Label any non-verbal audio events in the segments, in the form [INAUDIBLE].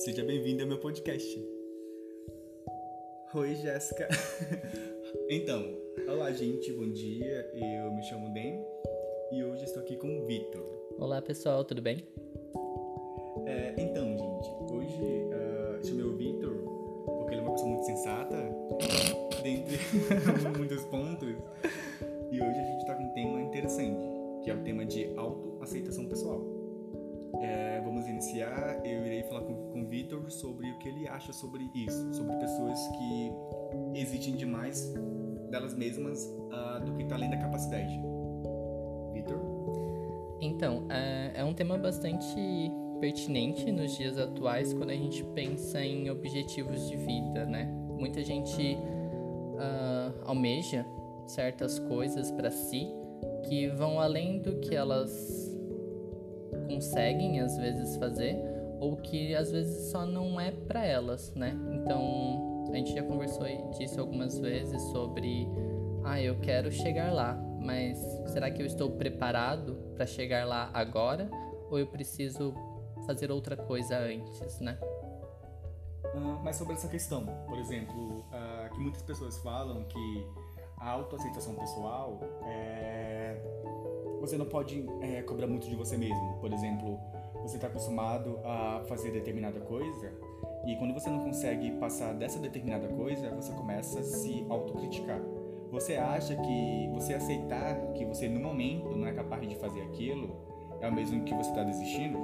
Seja bem-vindo ao meu podcast. Oi, Jéssica. [LAUGHS] então, olá, gente, bom dia. Eu me chamo Den e hoje estou aqui com o Vitor. Olá, pessoal, tudo bem? É, iniciar. Eu irei falar com, com o Vitor sobre o que ele acha sobre isso, sobre pessoas que exigem demais delas mesmas uh, do que está além da capacidade. Vitor? Então, é, é um tema bastante pertinente nos dias atuais quando a gente pensa em objetivos de vida, né? Muita gente uh, almeja certas coisas para si que vão além do que elas conseguem às vezes fazer ou que às vezes só não é para elas, né? Então, a gente já conversou disso algumas vezes sobre ah, eu quero chegar lá, mas será que eu estou preparado para chegar lá agora ou eu preciso fazer outra coisa antes, né? Uh, mas sobre essa questão, por exemplo, uh, que muitas pessoas falam que a autoaceitação pessoal é... você não pode é, cobrar muito de você mesmo. Por exemplo, você está acostumado a fazer determinada coisa e quando você não consegue passar dessa determinada coisa, você começa a se autocriticar. Você acha que você aceitar que você no momento não é capaz de fazer aquilo é o mesmo que você está desistindo?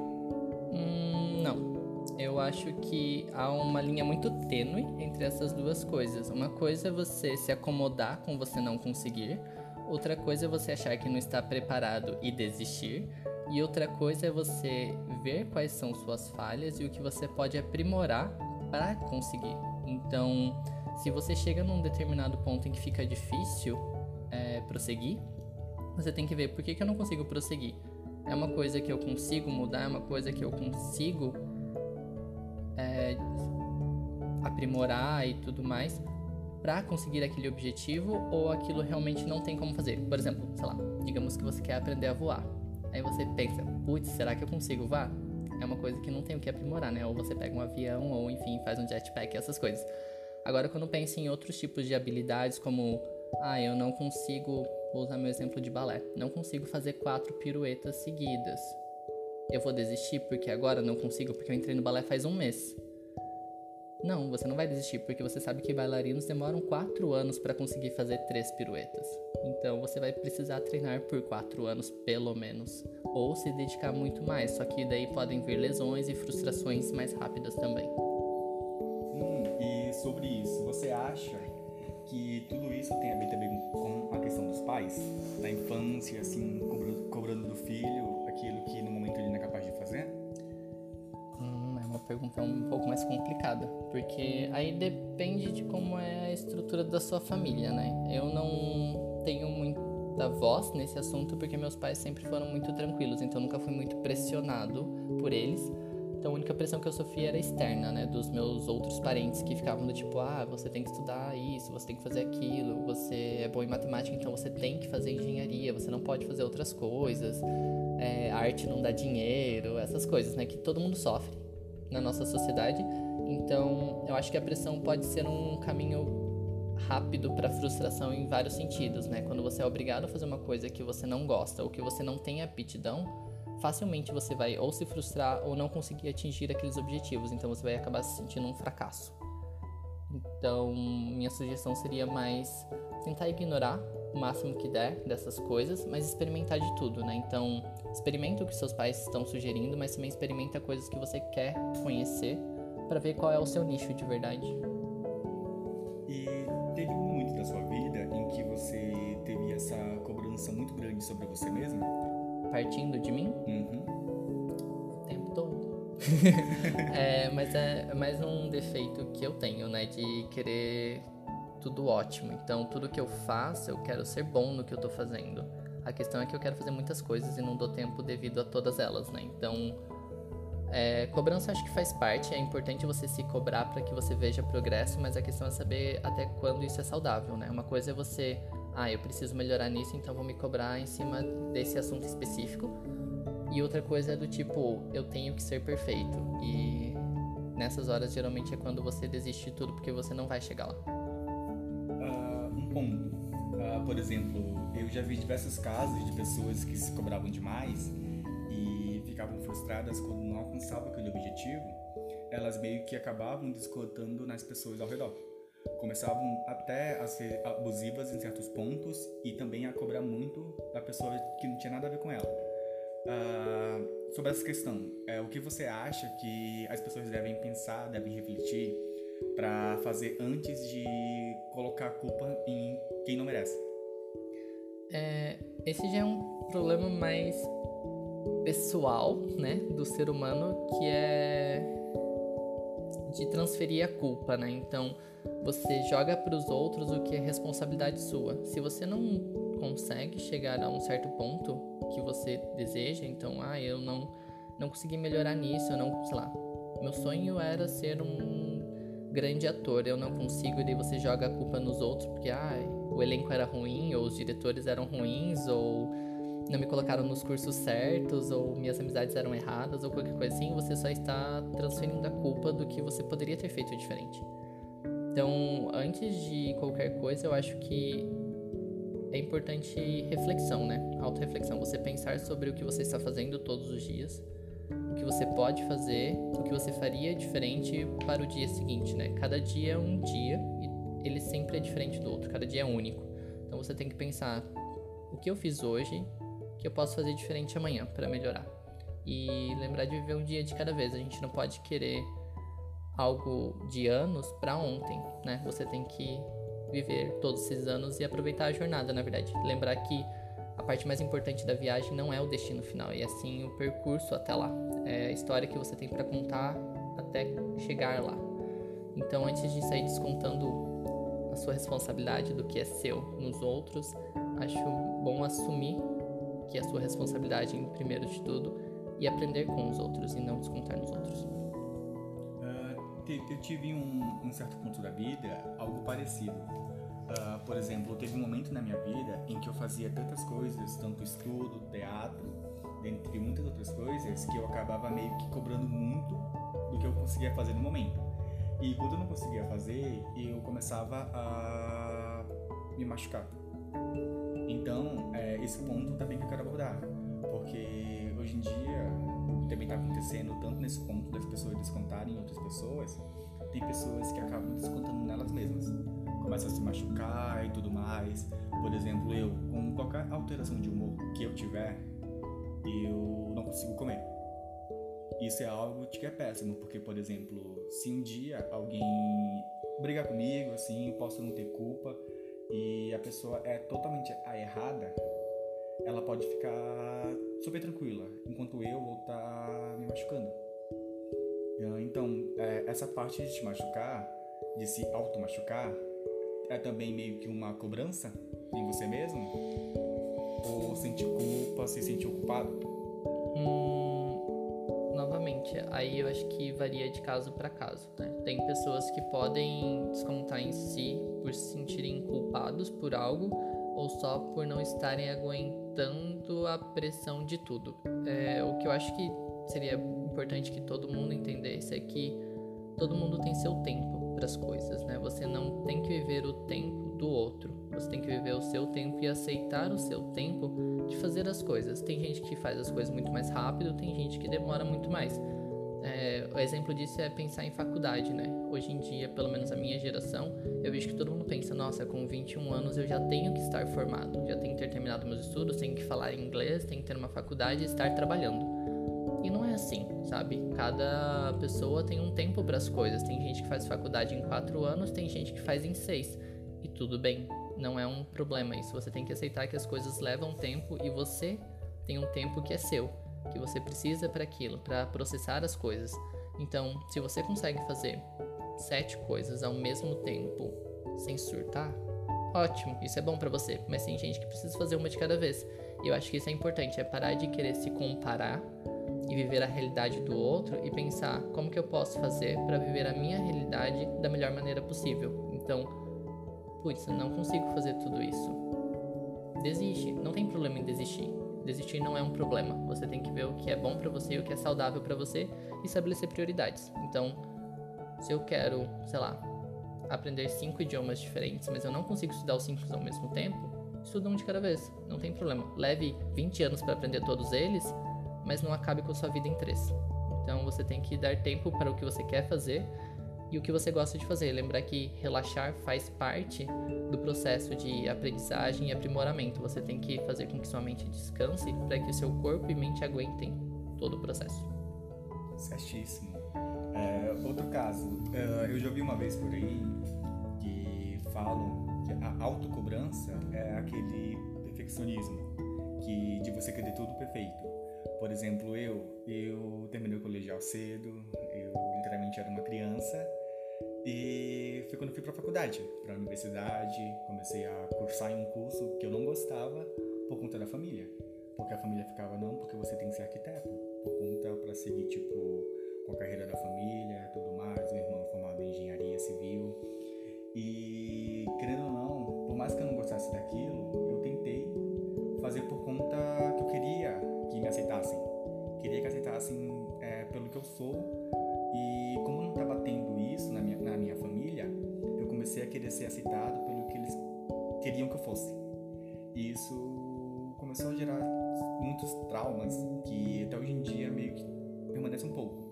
Hum, não. Eu acho que há uma linha muito tênue entre essas duas coisas. Uma coisa é você se acomodar com você não conseguir, outra coisa é você achar que não está preparado e desistir, e outra coisa é você ver quais são suas falhas e o que você pode aprimorar para conseguir. Então, se você chega num determinado ponto em que fica difícil é, prosseguir, você tem que ver por que, que eu não consigo prosseguir. É uma coisa que eu consigo mudar, é uma coisa que eu consigo é, aprimorar e tudo mais para conseguir aquele objetivo ou aquilo realmente não tem como fazer. Por exemplo, sei lá, digamos que você quer aprender a voar. Aí você pensa, putz, será que eu consigo voar? É uma coisa que não tem o que aprimorar, né? Ou você pega um avião, ou enfim, faz um jetpack, essas coisas. Agora, quando pensa em outros tipos de habilidades, como, ah, eu não consigo, vou usar meu exemplo de balé, não consigo fazer quatro piruetas seguidas eu vou desistir porque agora não consigo, porque eu entrei no balé faz um mês. Não, você não vai desistir porque você sabe que bailarinos demoram quatro anos para conseguir fazer três piruetas. Então você vai precisar treinar por quatro anos pelo menos, ou se dedicar muito mais. Só que daí podem vir lesões e frustrações mais rápidas também. Hum, e sobre isso, você acha que tudo isso tem a ver também com a questão dos pais, da infância, assim, cobrando do filho Hum, é pergunta um pouco mais complicada, porque aí depende de como é a estrutura da sua família, né? Eu não tenho muita voz nesse assunto porque meus pais sempre foram muito tranquilos, então nunca fui muito pressionado por eles então a única pressão que eu sofria era externa, né? Dos meus outros parentes que ficavam do tipo, ah, você tem que estudar isso, você tem que fazer aquilo, você é bom em matemática, então você tem que fazer engenharia, você não pode fazer outras coisas, é, arte não dá dinheiro, essas coisas, né? Que todo mundo sofre na nossa sociedade. Então eu acho que a pressão pode ser um caminho rápido para frustração em vários sentidos, né? Quando você é obrigado a fazer uma coisa que você não gosta ou que você não tem aptidão facilmente você vai ou se frustrar ou não conseguir atingir aqueles objetivos, então você vai acabar se sentindo um fracasso. Então, minha sugestão seria mais tentar ignorar o máximo que der dessas coisas, mas experimentar de tudo, né? Então, experimenta o que seus pais estão sugerindo, mas também experimenta coisas que você quer conhecer para ver qual é o seu nicho de verdade. E teve um momento da sua vida em que você teve essa cobrança muito grande sobre você mesmo? partindo de mim uhum. o tempo todo. [LAUGHS] é, mas é mais um defeito que eu tenho, né? De querer tudo ótimo. Então, tudo que eu faço, eu quero ser bom no que eu tô fazendo. A questão é que eu quero fazer muitas coisas e não dou tempo devido a todas elas, né? Então, é, cobrança acho que faz parte. É importante você se cobrar para que você veja progresso, mas a questão é saber até quando isso é saudável, né? Uma coisa é você ah, eu preciso melhorar nisso, então vou me cobrar em cima desse assunto específico. E outra coisa é do tipo, eu tenho que ser perfeito. E nessas horas geralmente é quando você desiste de tudo porque você não vai chegar lá. Uh, por exemplo, eu já vi diversos casos de pessoas que se cobravam demais e ficavam frustradas quando não alcançavam aquele objetivo. Elas meio que acabavam descontando nas pessoas ao redor. Começavam até a ser abusivas em certos pontos e também a cobrar muito da pessoa que não tinha nada a ver com ela. Uh, sobre essa questão, é, o que você acha que as pessoas devem pensar, devem refletir para fazer antes de colocar a culpa em quem não merece? É, esse já é um problema mais pessoal, né, do ser humano, que é de transferir a culpa, né? Então, você joga para os outros o que é responsabilidade sua. Se você não consegue chegar a um certo ponto que você deseja, então, ah, eu não não consegui melhorar nisso, eu não, sei lá. Meu sonho era ser um grande ator, eu não consigo, e daí você joga a culpa nos outros porque ah, o elenco era ruim, ou os diretores eram ruins, ou não me colocaram nos cursos certos, ou minhas amizades eram erradas, ou qualquer coisa assim, você só está transferindo a culpa do que você poderia ter feito diferente. Então, antes de qualquer coisa, eu acho que é importante reflexão, né? Autoreflexão. Você pensar sobre o que você está fazendo todos os dias, que você pode fazer, o que você faria diferente para o dia seguinte, né? Cada dia é um dia e ele sempre é diferente do outro, cada dia é único. Então você tem que pensar o que eu fiz hoje, que eu posso fazer diferente amanhã para melhorar. E lembrar de viver um dia de cada vez. A gente não pode querer algo de anos para ontem, né? Você tem que viver todos esses anos e aproveitar a jornada, na verdade. Lembrar que parte mais importante da viagem não é o destino final, e assim o percurso até lá. É a história que você tem para contar até chegar lá. Então, antes de sair descontando a sua responsabilidade do que é seu nos outros, acho bom assumir que é a sua responsabilidade em primeiro de tudo e aprender com os outros e não descontar nos outros. Uh, eu tive um, um certo ponto da vida algo parecido. Uh, por exemplo, teve um momento na minha vida em que eu fazia tantas coisas, tanto estudo, teatro, dentre muitas outras coisas, que eu acabava meio que cobrando muito do que eu conseguia fazer no momento. E quando eu não conseguia fazer, eu começava a me machucar. Então, é, esse ponto também que eu quero abordar, porque hoje em dia, também está acontecendo, tanto nesse ponto das pessoas descontarem em outras pessoas, tem pessoas que acabam descontando nelas mesmas. Começam a se machucar e tudo mais. Por exemplo, eu, com qualquer alteração de humor que eu tiver, eu não consigo comer. Isso é algo que é péssimo, porque, por exemplo, se um dia alguém brigar comigo, assim, posso não ter culpa, e a pessoa é totalmente a errada, ela pode ficar super tranquila, enquanto eu vou estar tá me machucando. Então, é, essa parte de te machucar, de se auto-machucar, é também meio que uma cobrança em você mesmo? Ou sentir culpa, se sentir ocupado? Hum, novamente, aí eu acho que varia de caso para caso. Né? Tem pessoas que podem descontar em si por se sentirem culpados por algo ou só por não estarem aguentando a pressão de tudo. É, o que eu acho que seria importante que todo mundo entendesse é que todo mundo tem seu tempo para as coisas, né? Você não tem que viver o tempo do outro. Você tem que viver o seu tempo e aceitar o seu tempo de fazer as coisas. Tem gente que faz as coisas muito mais rápido, tem gente que demora muito mais. É, o exemplo disso é pensar em faculdade, né? Hoje em dia, pelo menos a minha geração, eu vejo que todo mundo pensa, nossa, com 21 anos eu já tenho que estar formado, já tenho que ter terminado meus estudos, tenho que falar inglês, tenho que ter uma faculdade e estar trabalhando. E não é assim, sabe? Cada pessoa tem um tempo para as coisas. Tem gente que faz faculdade em 4 anos, tem gente que faz em 6. E tudo bem, não é um problema isso. Você tem que aceitar que as coisas levam tempo e você tem um tempo que é seu que você precisa para aquilo, para processar as coisas. Então, se você consegue fazer sete coisas ao mesmo tempo sem surtar, ótimo, isso é bom para você. Mas tem gente que precisa fazer uma de cada vez. E eu acho que isso é importante, é parar de querer se comparar e viver a realidade do outro e pensar como que eu posso fazer para viver a minha realidade da melhor maneira possível. Então, putz, eu não consigo fazer tudo isso. Desiste, não tem problema em desistir desistir não é um problema. Você tem que ver o que é bom para você e o que é saudável para você e estabelecer prioridades. Então, Se eu quero, sei lá, aprender cinco idiomas diferentes, mas eu não consigo estudar os cinco ao mesmo tempo, estuda um de cada vez, não tem problema. Leve 20 anos para aprender todos eles, mas não acabe com sua vida em três. Então você tem que dar tempo para o que você quer fazer e o que você gosta de fazer. Lembrar que relaxar faz parte do processo de aprendizagem e aprimoramento. Você tem que fazer com que sua mente descanse para que o seu corpo e mente aguentem todo o processo. Certíssimo. É, outro caso, é, eu já ouvi uma vez por aí que falam que a autocobrança é aquele perfeccionismo que de você querer tudo perfeito. Por exemplo, eu, eu terminei o colegial cedo, eu literalmente era uma criança e foi quando fui para a faculdade, para a universidade, comecei a cursar em um curso que eu não gostava por conta da família. Porque a família ficava, não, porque você tem que ser arquiteto, por conta para seguir, tipo, com a carreira da família tudo mais. Meu irmão formado em engenharia civil. E, querendo ou não, por mais que eu não gostasse daquilo, eu tentei fazer por conta que eu queria que me aceitassem. Queria que aceitassem é, pelo que eu sou. E como não estava tendo isso na minha, na minha família, eu comecei a querer ser aceitado pelo que eles queriam que eu fosse. E isso começou a gerar muitos traumas que até hoje em dia meio que permanece um pouco.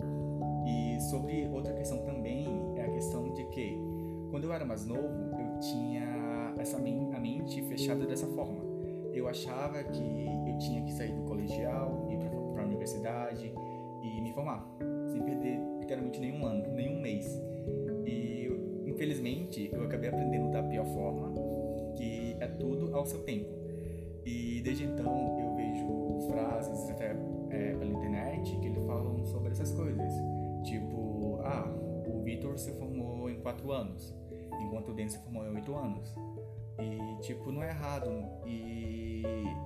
E sobre outra questão também é a questão de que quando eu era mais novo eu tinha essa a mente fechada dessa forma. Eu achava que eu tinha que sair do colegial, ir para a universidade e me formar, sem perder literalmente nenhum ano, nenhum mês. E infelizmente eu acabei aprendendo da pior forma, que é tudo ao seu tempo. E desde então eu vejo frases até é, pela internet que eles falam sobre essas coisas. Tipo, ah, o Vitor se formou em 4 anos, enquanto o Denis se formou em 8 anos. E, tipo, não é errado. E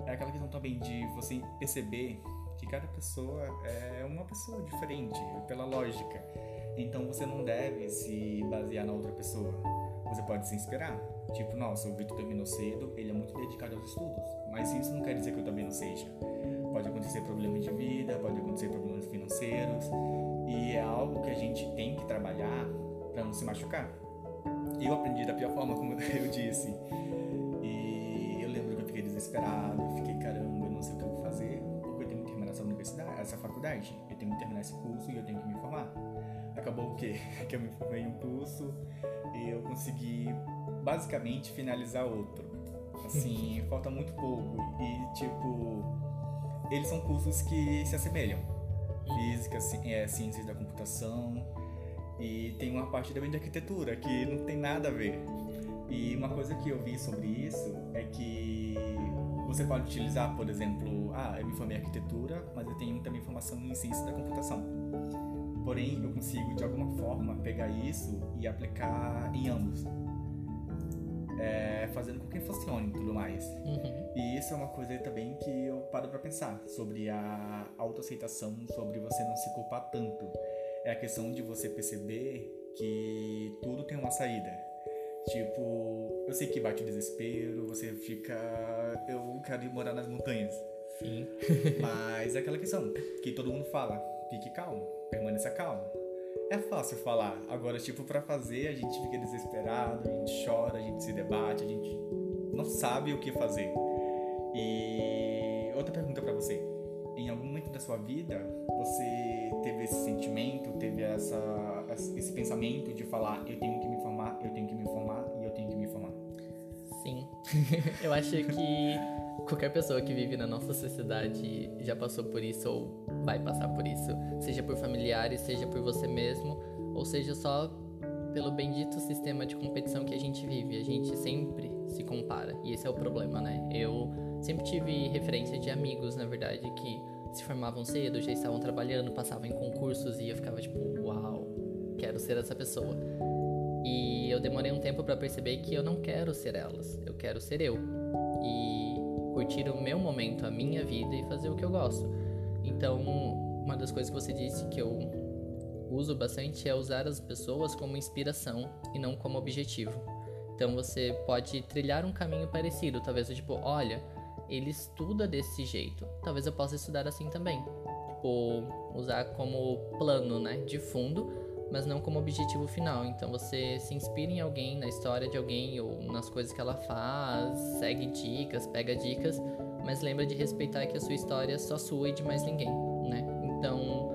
é aquela questão também de você perceber que cada pessoa é uma pessoa diferente, pela lógica. Então você não deve se basear na outra pessoa. Você pode se inspirar. Tipo, nossa, o Vitor terminou cedo, ele é muito dedicado aos estudos. Mas isso não quer dizer que eu também não seja. Pode acontecer problemas de vida, pode acontecer problemas financeiros. E é algo que a gente tem que trabalhar para não se machucar. Eu aprendi da pior forma, como [LAUGHS] eu disse. E eu lembro que eu fiquei desesperado, fiquei, caramba, eu não sei o que eu vou fazer, porque eu tenho que terminar essa universidade, essa faculdade. Eu tenho que terminar esse curso e eu tenho que me formar. Acabou o quê? [LAUGHS] Que eu me formei em um curso e eu consegui basicamente finalizar outro. Assim, [LAUGHS] falta muito pouco. E tipo, eles são cursos que se assemelham. Física, é, ciências da computação e tem uma parte também de arquitetura que não tem nada a ver. E uma coisa que eu vi sobre isso é que você pode utilizar, por exemplo, ah, eu me formei em arquitetura, mas eu tenho também formação em ciência da computação. Porém, eu consigo de alguma forma pegar isso e aplicar em ambos. É, fazendo com que funcione e tudo mais. Uhum. E isso é uma coisa também que eu paro para pensar sobre a autoaceitação, sobre você não se culpar tanto. É a questão de você perceber que tudo tem uma saída. Tipo, eu sei que bate o desespero, você fica. Eu quero ir morar nas montanhas. Sim. [LAUGHS] [LAUGHS] Mas é aquela questão que todo mundo fala: fique calmo, permaneça calmo. É fácil falar, agora, tipo, para fazer a gente fica desesperado, a gente chora, a gente se debate, a gente não sabe o que fazer. E outra pergunta para você: em algum momento da sua vida você teve esse sentimento, teve essa, esse pensamento de falar: eu tenho que me formar, eu tenho que me formar e eu tenho que me formar? Sim. [LAUGHS] eu acho que qualquer pessoa que vive na nossa sociedade já passou por isso ou vai passar por isso, seja por familiares, seja por você mesmo, ou seja só pelo bendito sistema de competição que a gente vive. A gente sempre se compara e esse é o problema, né? Eu sempre tive referência de amigos, na verdade, que se formavam cedo, já estavam trabalhando, passavam em concursos e eu ficava tipo, uau, quero ser essa pessoa. E eu demorei um tempo para perceber que eu não quero ser elas, eu quero ser eu. E curtir o meu momento, a minha vida e fazer o que eu gosto. Então, uma das coisas que você disse que eu uso bastante é usar as pessoas como inspiração e não como objetivo. Então você pode trilhar um caminho parecido, talvez tipo, olha, ele estuda desse jeito, talvez eu possa estudar assim também. Tipo, usar como plano, né, de fundo mas não como objetivo final. Então você se inspira em alguém, na história de alguém ou nas coisas que ela faz, segue dicas, pega dicas, mas lembra de respeitar que a sua história é só sua e de mais ninguém, né? Então,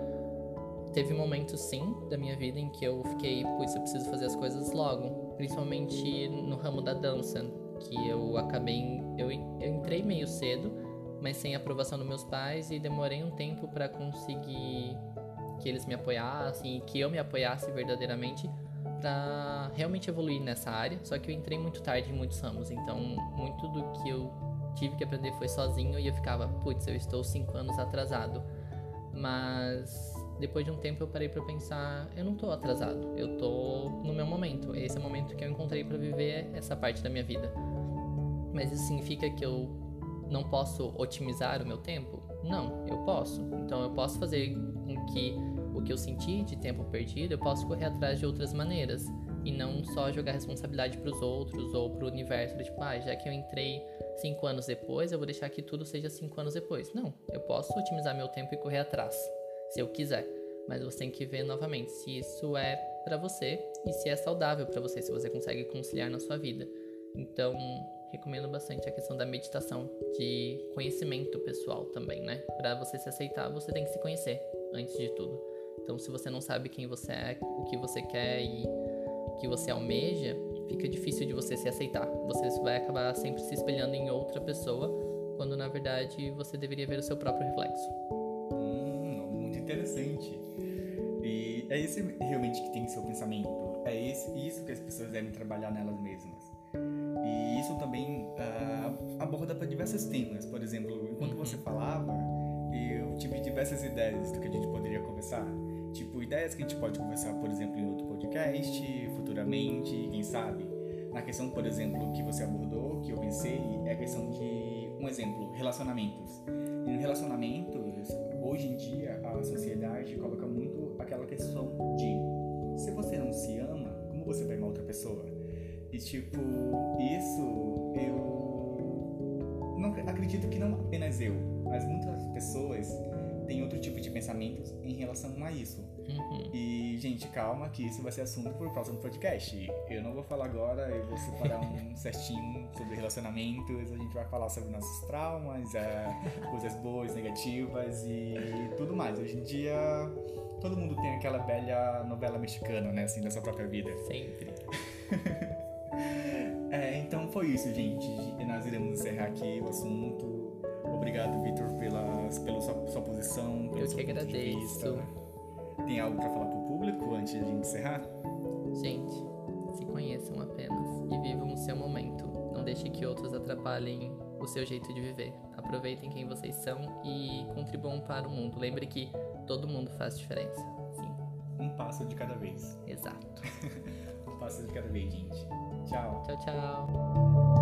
teve momentos sim da minha vida em que eu fiquei, pois eu preciso fazer as coisas logo, principalmente no ramo da dança, que eu acabei eu, eu entrei meio cedo, mas sem aprovação dos meus pais e demorei um tempo para conseguir que eles me apoiassem e que eu me apoiasse verdadeiramente para realmente evoluir nessa área. Só que eu entrei muito tarde em muitos ramos, então muito do que eu tive que aprender foi sozinho e eu ficava, putz, eu estou cinco anos atrasado. Mas depois de um tempo eu parei para pensar, eu não estou atrasado, eu estou no meu momento. Esse é o momento que eu encontrei para viver essa parte da minha vida. Mas isso significa que eu não posso otimizar o meu tempo? Não, eu posso. Então eu posso fazer com que o que eu senti de tempo perdido, eu posso correr atrás de outras maneiras e não só jogar responsabilidade para os outros ou para o universo, tipo, ah, já que eu entrei cinco anos depois, eu vou deixar que tudo seja cinco anos depois. Não, eu posso otimizar meu tempo e correr atrás, se eu quiser. Mas você tem que ver novamente se isso é para você e se é saudável para você, se você consegue conciliar na sua vida. Então, recomendo bastante a questão da meditação, de conhecimento pessoal também, né? Para você se aceitar, você tem que se conhecer antes de tudo. Então, se você não sabe quem você é, o que você quer e o que você almeja, fica difícil de você se aceitar. Você vai acabar sempre se espelhando em outra pessoa, quando na verdade você deveria ver o seu próprio reflexo. Interessante. E é esse realmente que tem que ser o pensamento. É esse, isso que as pessoas devem trabalhar nelas mesmas. E isso também uh, aborda para diversos temas. Por exemplo, enquanto você uhum. falava, eu tive diversas ideias do que a gente poderia conversar. Tipo, ideias que a gente pode conversar, por exemplo, em outro podcast, futuramente, quem sabe. Na questão, por exemplo, que você abordou, que eu pensei, é a questão de, um exemplo, relacionamentos. E no relacionamentos, hoje em dia, a sociedade coloca muito aquela questão de se você não se ama, como você vai amar outra pessoa? E tipo, isso eu não acredito que não apenas eu, mas muitas pessoas têm outro tipo de pensamentos em relação a isso. Uhum. E, gente, calma que isso vai ser assunto para o próximo podcast. Eu não vou falar agora, eu vou separar um [LAUGHS] certinho sobre relacionamentos, a gente vai falar sobre nossos traumas, é, coisas boas, negativas e tudo mais. Hoje em dia, todo mundo tem aquela velha novela mexicana, né, assim, da sua própria vida. Sempre. [LAUGHS] É, então foi isso, gente. Nós iremos encerrar aqui o assunto. Obrigado, Vitor, pela, pela sua, sua posição. Pela Eu que agradeço. Tem algo para falar pro público antes de encerrar? Gente, se conheçam apenas e vivam o seu momento. Não deixe que outros atrapalhem o seu jeito de viver. Aproveitem quem vocês são e contribuam para o mundo. Lembre que todo mundo faz diferença. Sim. Um passo de cada vez. Exato. [LAUGHS] um passo de cada vez, gente. Tchau. Tchau, tchau.